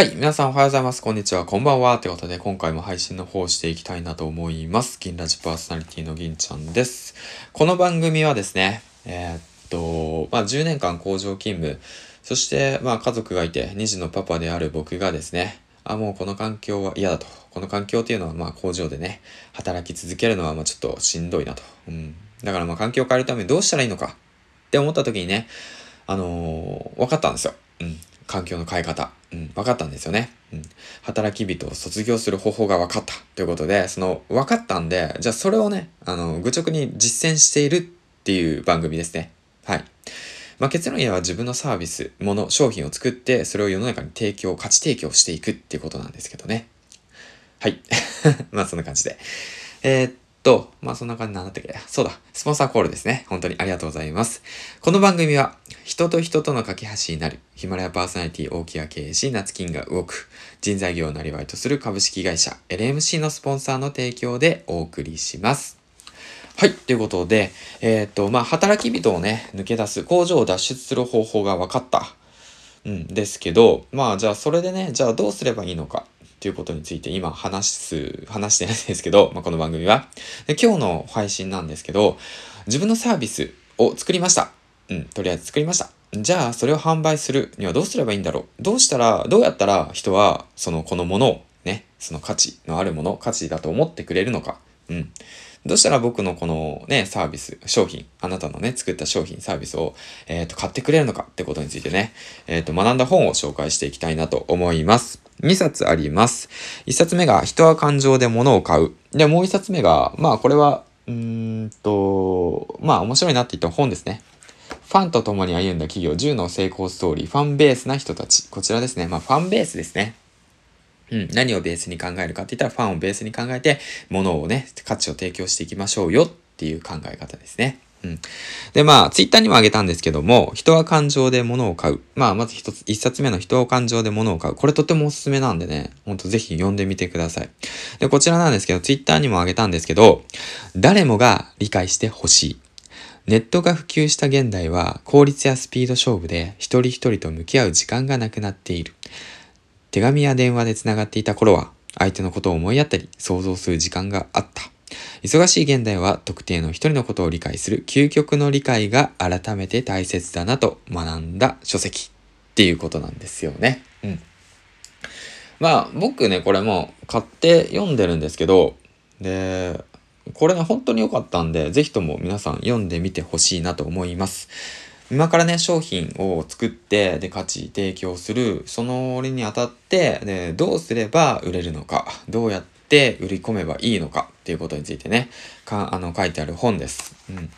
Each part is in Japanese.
はい。皆さんおはようございます。こんにちは。こんばんは。ということで、今回も配信の方をしていきたいなと思います。銀ラジパーソナリティの銀ちゃんです。この番組はですね、えー、っと、まあ、10年間工場勤務、そして、まあ、家族がいて、2児のパパである僕がですね、あ、もうこの環境は嫌だと。この環境っていうのは、まあ、工場でね、働き続けるのは、まあ、ちょっとしんどいなと。うん。だから、まあ、環境を変えるためにどうしたらいいのかって思った時にね、あのー、分かったんですよ。うん。環境の変え方。うん、分かったんですよね。うん。働き人を卒業する方法が分かったということで、その分かったんで、じゃあそれをね、あの、愚直に実践しているっていう番組ですね。はい。まあ、結論言えば自分のサービス、もの、商品を作って、それを世の中に提供、価値提供していくっていうことなんですけどね。はい。まあそんな感じで。えー、っと、まあそんな感じなんだったっけ？そうだ。スポンサーコールですね。本当にありがとうございます。この番組は、人と人との架け橋になる、ヒマラヤパーソナリティ大木屋経営士、夏金が動く、人材業をなりわいとする株式会社、LMC のスポンサーの提供でお送りします。はい。ということで、えー、っと、まあ、働き人をね、抜け出す、工場を脱出する方法が分かった。うんですけど、まあ、じゃあそれでね、じゃあどうすればいいのか。っていうことについて今話す、話してないですけど、まあ、この番組はで。今日の配信なんですけど、自分のサービスを作りました。うん、とりあえず作りました。じゃあ、それを販売するにはどうすればいいんだろうどうしたら、どうやったら人は、その、このものをね、その価値のあるもの、価値だと思ってくれるのか。うん。どうしたら僕のこのね、サービス、商品、あなたのね、作った商品、サービスを、えっ、ー、と、買ってくれるのかってことについてね、えっ、ー、と、学んだ本を紹介していきたいなと思います。2冊あります。1冊目が、人は感情で物を買う。で、もう1冊目が、まあ、これは、うーんと、まあ、面白いなって言った本ですね。ファンと共に歩んだ企業10の成功ストーリー、ファンベースな人たち。こちらですね。まあ、ファンベースですね。うん、何をベースに考えるかって言ったらファンをベースに考えて、物をね、価値を提供していきましょうよっていう考え方ですね。で、まあ、ツイッターにもあげたんですけども、人は感情で物を買う。まあ、まず一つ、一冊目の人は感情で物を買う。これとてもおすすめなんでね、ほんとぜひ読んでみてください。で、こちらなんですけど、ツイッターにもあげたんですけど、誰もが理解してほしい。ネットが普及した現代は、効率やスピード勝負で一人一人と向き合う時間がなくなっている。手紙や電話で繋がっていた頃は、相手のことを思いやったり、想像する時間があった。忙しい現代は特定の一人のことを理解する究極の理解が改めて大切だなと学んだ書籍っていうことなんですよね。うん。まあ僕ね、これも買って読んでるんですけど、で、これね、本当に良かったんで、ぜひとも皆さん読んでみてほしいなと思います。今からね、商品を作って、で、価値提供する、その折にあたって、で、どうすれば売れるのか、どうやって売り込めばいいのかっていうことについてね、か、あの、書いてある本です。うん。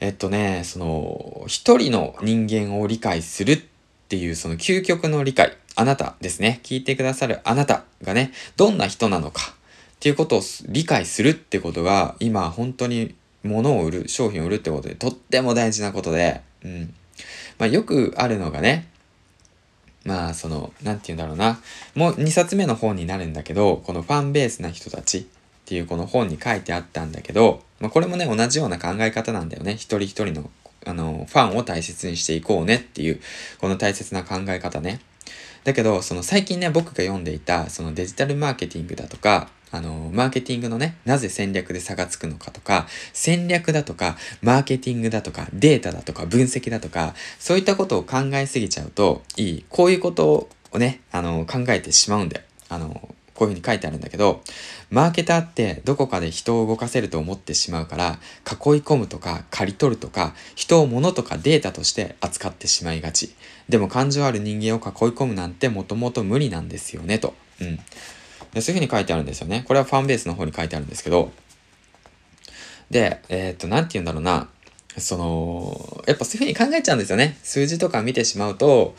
えっとね、その、一人の人間を理解するっていう、その究極の理解、あなたですね。聞いてくださるあなたがね、どんな人なのかっていうことを理解するってことが、今本当に物を売る、商品を売るってことでとっても大事なことで、うん。まあよくあるのがね、まあその、なんて言うんだろうな。もう2冊目の本になるんだけど、このファンベースな人たちっていうこの本に書いてあったんだけど、まあこれもね、同じような考え方なんだよね。一人一人の、あの、ファンを大切にしていこうねっていう、この大切な考え方ね。だけど、その最近ね、僕が読んでいた、そのデジタルマーケティングだとか、あの、マーケティングのね、なぜ戦略で差がつくのかとか、戦略だとか、マーケティングだとか、データだとか、分析だとか、そういったことを考えすぎちゃうといい。こういうことをね、あの、考えてしまうんだよ。あの、こういうふうに書いてあるんだけど、マーケターってどこかで人を動かせると思ってしまうから、囲い込むとか、刈り取るとか、人を物とかデータとして扱ってしまいがち。でも感情ある人間を囲い込むなんてもともと無理なんですよね、と。うん。でそういうふうに書いてあるんですよね。これはファンベースの方に書いてあるんですけど、で、えー、っと、なんて言うんだろうな、その、やっぱそういうふうに考えちゃうんですよね。数字とか見てしまうと、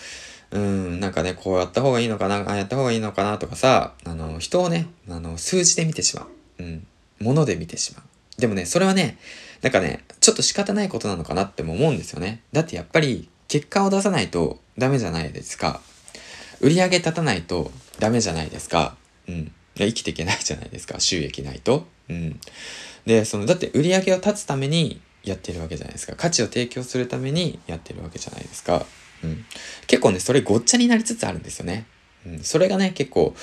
うん、なんかね、こうやった方がいいのかな、ああやった方がいいのかなとかさ、あの、人をね、あの、数字で見てしまう。うん、物で見てしまう。でもね、それはね、なんかね、ちょっと仕方ないことなのかなっても思うんですよね。だってやっぱり、結果を出さないとダメじゃないですか。売り上げ立たないとダメじゃないですか。うん。生きていけないじゃないですか。収益ないと。うん。で、その、だって売り上げを立つためにやってるわけじゃないですか。価値を提供するためにやってるわけじゃないですか。うん。結構ね、それごっちゃになりつつあるんですよね。うん、それがね、結構、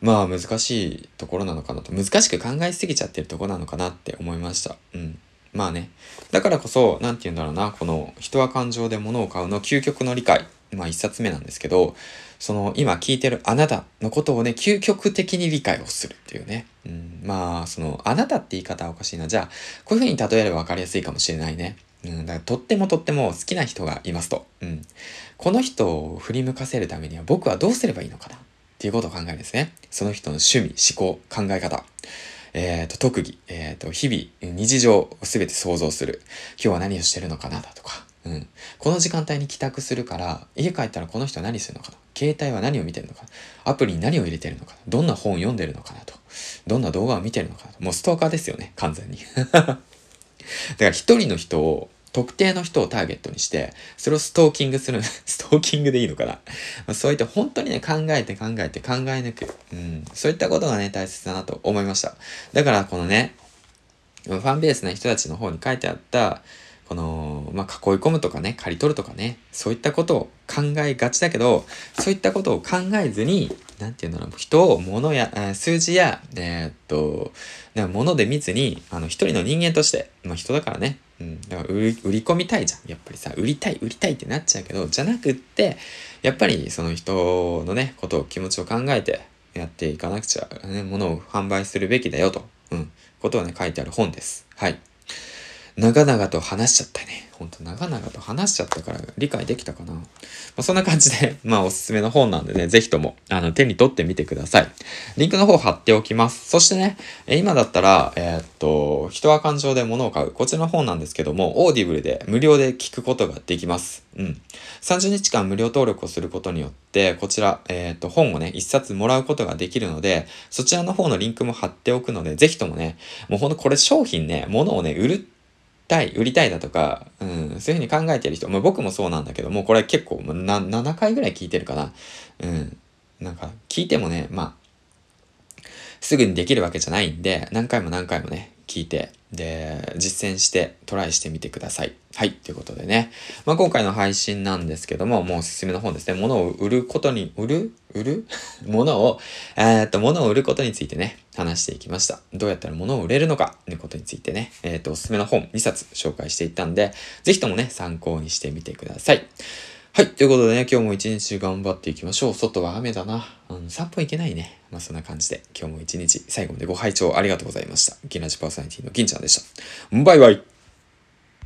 まあ難しいところなのかなと、難しく考えすぎちゃってるところなのかなって思いました。うん。まあね。だからこそ、なんて言うんだろうな、この人は感情で物を買うの究極の理解。まあ一冊目なんですけど、その今聞いてるあなたのことをね、究極的に理解をするっていうね。うん、まあ、その、あなたって言い方はおかしいな。じゃあ、こういう風に例えれば分かりやすいかもしれないね。うん、だからとってもとっても好きな人がいますと。うん。この人を振り向かせるためには僕はどうすればいいのかな？っていうことを考えるんですね。その人の趣味、思考、考え方。えっ、ー、と、特技、えっ、ー、と、日々、日常をすべて想像する。今日は何をしてるのかな？だとか。うん。この時間帯に帰宅するから、家帰ったらこの人は何するのかな？携帯は何を見てるのかアプリに何を入れてるのかどんな本を読んでるのかなと。どんな動画を見てるのかなと。もうストーカーですよね、完全に。だから一人の人を特定の人をターゲットにして、それをストーキングする、ストーキングでいいのかな、ま、そういった本当にね、考えて考えて考え抜く。うん。そういったことがね、大切だなと思いました。だからこのね、ファンベースな人たちの方に書いてあった、この、まあ、囲い込むとかね、刈り取るとかね、そういったことを考えがちだけど、そういったことを考えずに、なんていうんだろう、人を物や、数字や、えー、っと、物で見ずに、あの、一人の人間として、まあ、人だからね、うん、だから売り込みたいじゃん。やっぱりさ、売りたい、売りたいってなっちゃうけど、じゃなくって、やっぱりその人のね、ことを、気持ちを考えてやっていかなくちゃ、ね、物を販売するべきだよと、うん、ことをね、書いてある本です。はい。長々と話しちゃったね。ほんと長々と話しちゃったから理解できたかな。まあ、そんな感じで、まあおすすめの本なんでね、ぜひとも、あの、手に取ってみてください。リンクの方貼っておきます。そしてね、今だったら、えー、っと、人は感情で物を買う。こちらの本なんですけども、 Audible で無料で聞くことができます。うん。30日間無料登録をすることによって、こちら、えー、っと、本をね、一冊もらうことができるので、そちらの方のリンクも貼っておくので、ぜひともね、もうほんとこれ商品ね、物をね、売るってたい、売りたいだとか、うん、そういうふうに考えてる人、まあ、僕もそうなんだけども、これ結構な、7回ぐらい聞いてるかな。うん。なんか、聞いてもね、まあ、すぐにできるわけじゃないんで、何回も何回もね、聞いて、で、実践してトライしてみてください。はい。ということでね。まあ、今回の配信なんですけども、もうおすすめの本ですね。物を売ることに、売る？売る？物を、えー、っと、物を売ることについてね、話していきました。どうやったら物を売れるのか、ということについてね、えー、っと、おすすめの本2冊紹介していったんで、ぜひともね、参考にしてみてください。はい。ということでね、今日も一日頑張っていきましょう。外は雨だな。うん、散歩行けないね。まあそんな感じで、今日も一日最後までご拝聴ありがとうございました。ギナジパーソナリティの銀ちゃんでした。バイバイ